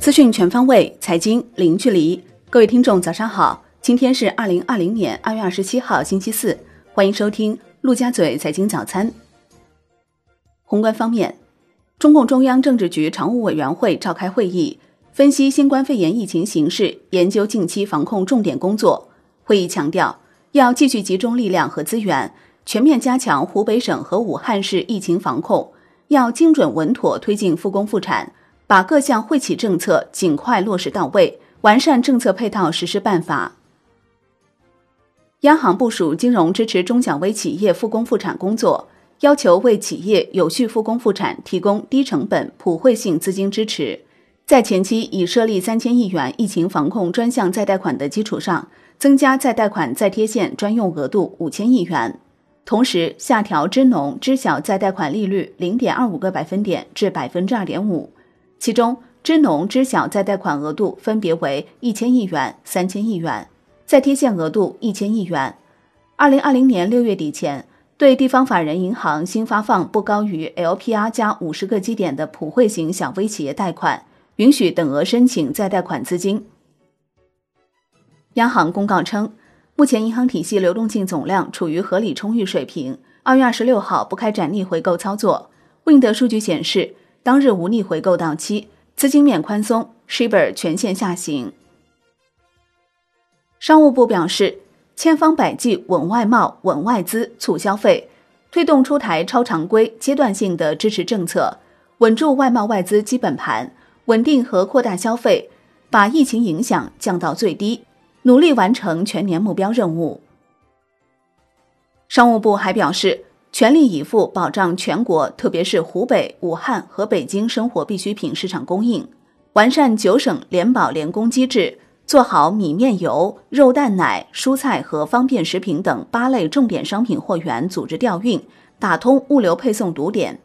资讯全方位，财经零距离。各位听众，早上好！今天是二零二零年二月二十七号，星期四。欢迎收听陆家嘴财经早餐。宏观方面，中共中央政治局常务委员会召开会议，分析新冠肺炎疫情形势，研究近期防控重点工作。会议强调，要继续集中力量和资源，全面加强湖北省和武汉市疫情防控，要精准稳妥推进复工复产。把各项惠企政策尽快落实到位，完善政策配套实施办法。央行部署金融支持中小微企业复工复产工作，要求为企业有序复工复产提供低成本、普惠性资金支持。在前期已设立三千亿元疫情防控专项再贷款的基础上，增加再贷款再贴现专用额度五千亿元，同时下调支农知小再贷款利率零点二五个百分点至百分之二点五。其中，支农知小再贷款额度分别为一千亿元、三千亿元，再贴现额度一千亿元。二零二零年六月底前，对地方法人银行新发放不高于 LPR 加五十个基点的普惠型小微企业贷款，允许等额申请再贷款资金。央行公告称，目前银行体系流动性总量处于合理充裕水平。二月二十六号不开展逆回购操作。Wind 数据显示。当日无逆回购到期，资金面宽松，Shibor 全线下行。商务部表示，千方百计稳外贸、稳外资、促消费，推动出台超常规、阶段性的支持政策，稳住外贸外资基本盘，稳定和扩大消费，把疫情影响降到最低，努力完成全年目标任务。商务部还表示。全力以赴保障全国，特别是湖北、武汉和北京生活必需品市场供应，完善九省联保联供机制，做好米面油、肉蛋奶、蔬菜和方便食品等八类重点商品货源组织调运，打通物流配送堵点。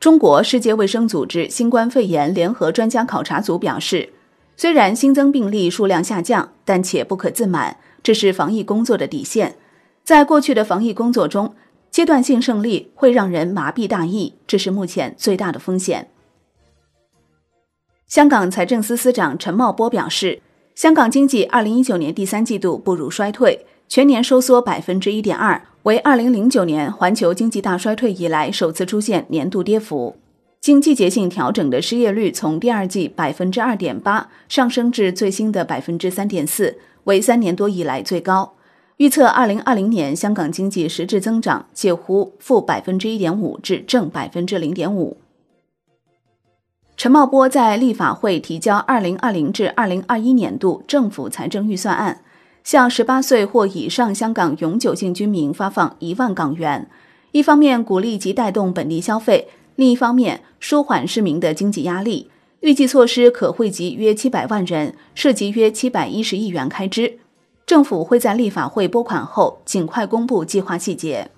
中国世界卫生组织新冠肺炎联合专家考察组表示，虽然新增病例数量下降，但且不可自满，这是防疫工作的底线。在过去的防疫工作中，阶段性胜利会让人麻痹大意，这是目前最大的风险。香港财政司司长陈茂波表示，香港经济二零一九年第三季度步入衰退，全年收缩百分之一点二，为二零零九年环球经济大衰退以来首次出现年度跌幅。经季节性调整的失业率从第二季百分之二点八上升至最新的百分之三点四，为三年多以来最高。预测二零二零年香港经济实质增长介乎负百分之一点五至正百分之零点五。陈茂波在立法会提交二零二零至二零二一年度政府财政预算案，向十八岁或以上香港永久性居民发放一万港元，一方面鼓励及带动本地消费，另一方面舒缓市民的经济压力。预计措施可惠及约七百万人，涉及约七百一十亿元开支。政府会在立法会拨款后尽快公布计划细节。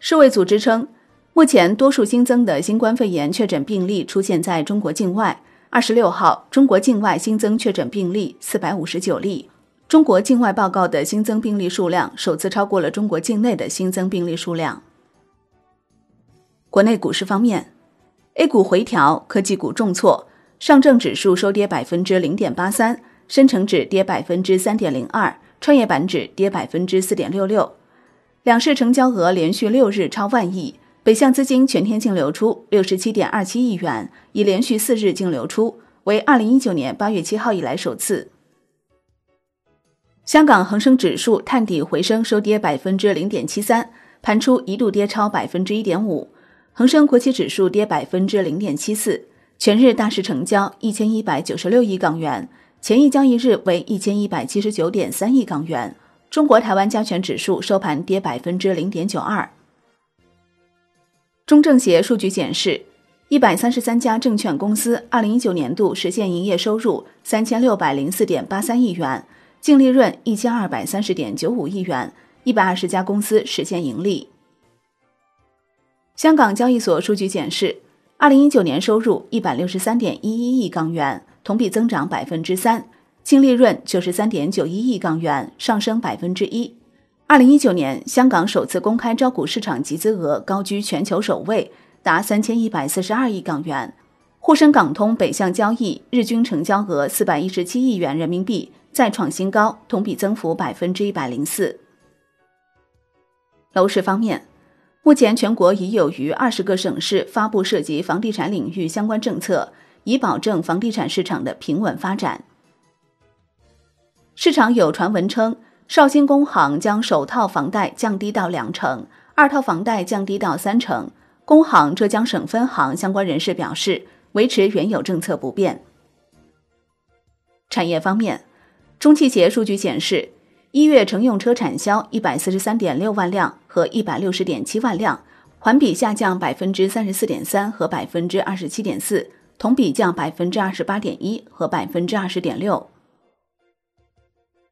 世卫组织称，目前多数新增的新冠肺炎确诊病例出现在中国境外。二十六号，中国境外新增确诊病例四百五十九例，中国境外报告的新增病例数量首次超过了中国境内的新增病例数量。国内股市方面，A 股回调，科技股重挫，上证指数收跌百分之零点八三。深成指跌百分之三点零二，创业板指跌百分之四点六六，两市成交额连续六日超万亿，北向资金全天净流出六十七点二七亿元，已连续四日净流出，为二零一九年八月七号以来首次。香港恒生指数探底回升，收跌百分之零点七三，盘初一度跌超百分之一点五，恒生国企指数跌百分之零点七四，全日大市成交一千一百九十六亿港元。前一交易日为一千一百七十九点三亿港元。中国台湾加权指数收盘跌百分之零点九二。中证协数据显示，一百三十三家证券公司二零一九年度实现营业收入三千六百零四点八三亿元，净利润一千二百三十点九五亿元，一百二十家公司实现盈利。香港交易所数据显示，二零一九年收入一百六十三点一一亿港元。同比增长百分之三，净利润九十三点九一亿港元，上升百分之一。二零一九年，香港首次公开招股市场集资额高居全球首位，达三千一百四十二亿港元。沪深港通北向交易日均成交额四百一十七亿元人民币，再创新高，同比增幅百分之一百零四。楼市方面，目前全国已有逾二十个省市发布涉及房地产领域相关政策，以保证房地产市场的平稳发展。市场有传闻称，绍兴工行将首套房贷降低到两成，二套房贷降低到三成。工行浙江省分行相关人士表示。维持原有政策不变。产业方面，中汽协数据显示，一月乘用车产销一百四十三点六万辆和一百六十点七万辆，环比下降百分之三十四点三和百分之二十七点四，同比降百分之二十八点一和百分之二十点六。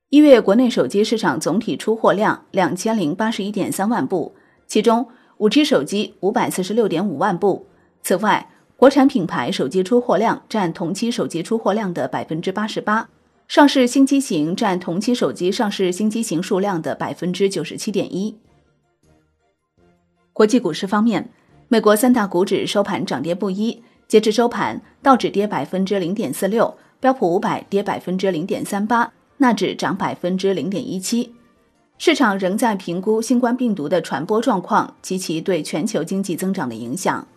一月国内手机市场总体出货量两千零八十一点三万部，其中五 G 手机五百四十六点五万部。此外，国产品牌手机出货量占同期手机出货量的百分之八十八，上市新机型占同期手机上市新机型数量的百分之九十七点一。国际股市方面，美国三大股指收盘涨跌不一，截至收盘，道指跌百分之零点四六，标普五百跌百分之零点三八，纳指涨百分之零点一七。市场仍在评估新冠病毒的传播状况及其对全球经济增长的影响。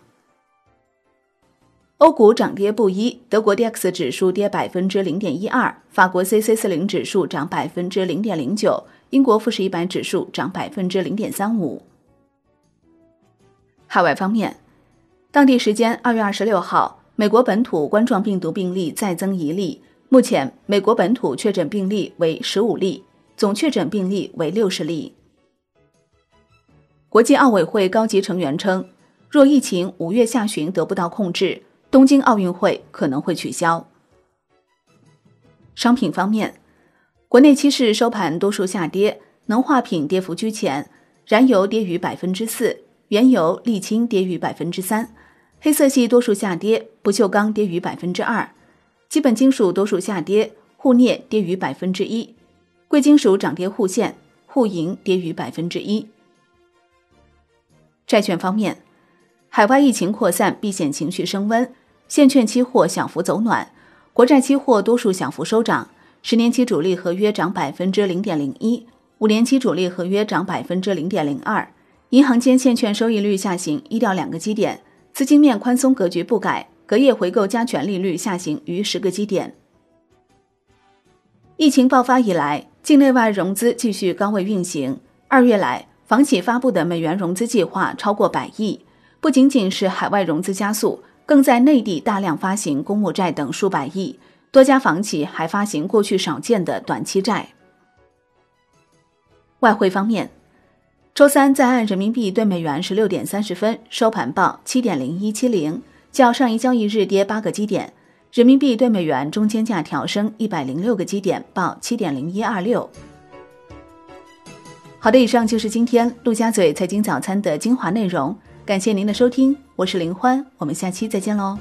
欧股涨跌不一，德国 D X 指数跌百分之零点一二，法国 C C 四零指数涨百分之零点零九，英国富时一百指数涨百分之零点三五。海外方面，当地时间二月二十六号，美国本土冠状病毒病例再增一例，目前美国本土确诊病例为十五例，总确诊病例为六十例。国际奥委会高级成员称，若疫情五月下旬得不到控制。东京奥运会可能会取消。商品方面，国内期市收盘多数下跌，能化品跌幅居前，燃油跌逾百分之四，原油、沥青跌逾百分之三，黑色系多数下跌，不锈钢跌逾百分之二，基本金属多数下跌，沪镍跌逾百分之一，贵金属涨跌互现，沪银跌逾百分之一。债券方面。海外疫情扩散，避险情绪升温，现券期货小幅走暖，国债期货多数小幅收涨，十年期主力合约涨百分之零点零一，五年期主力合约涨百分之零点零二，银行间现券收益率下行一到两个基点，资金面宽松格局不改，隔夜回购加权利率下行逾十个基点。疫情爆发以来，境内外融资继续高位运行，二月来，房企发布的美元融资计划超过百亿。不仅仅是海外融资加速，更在内地大量发行公募债等数百亿，多家房企还发行过去少见的短期债。外汇方面，周三在岸人民币对美元十六点三十分收盘报七点零一七零，较上一交易日跌八个基点，人民币对美元中间价调升一百零六个基点，报七点零一二六。好的，以上就是今天陆家嘴财经早餐的精华内容。感谢您的收听，我是林欢，我们下期再见喽。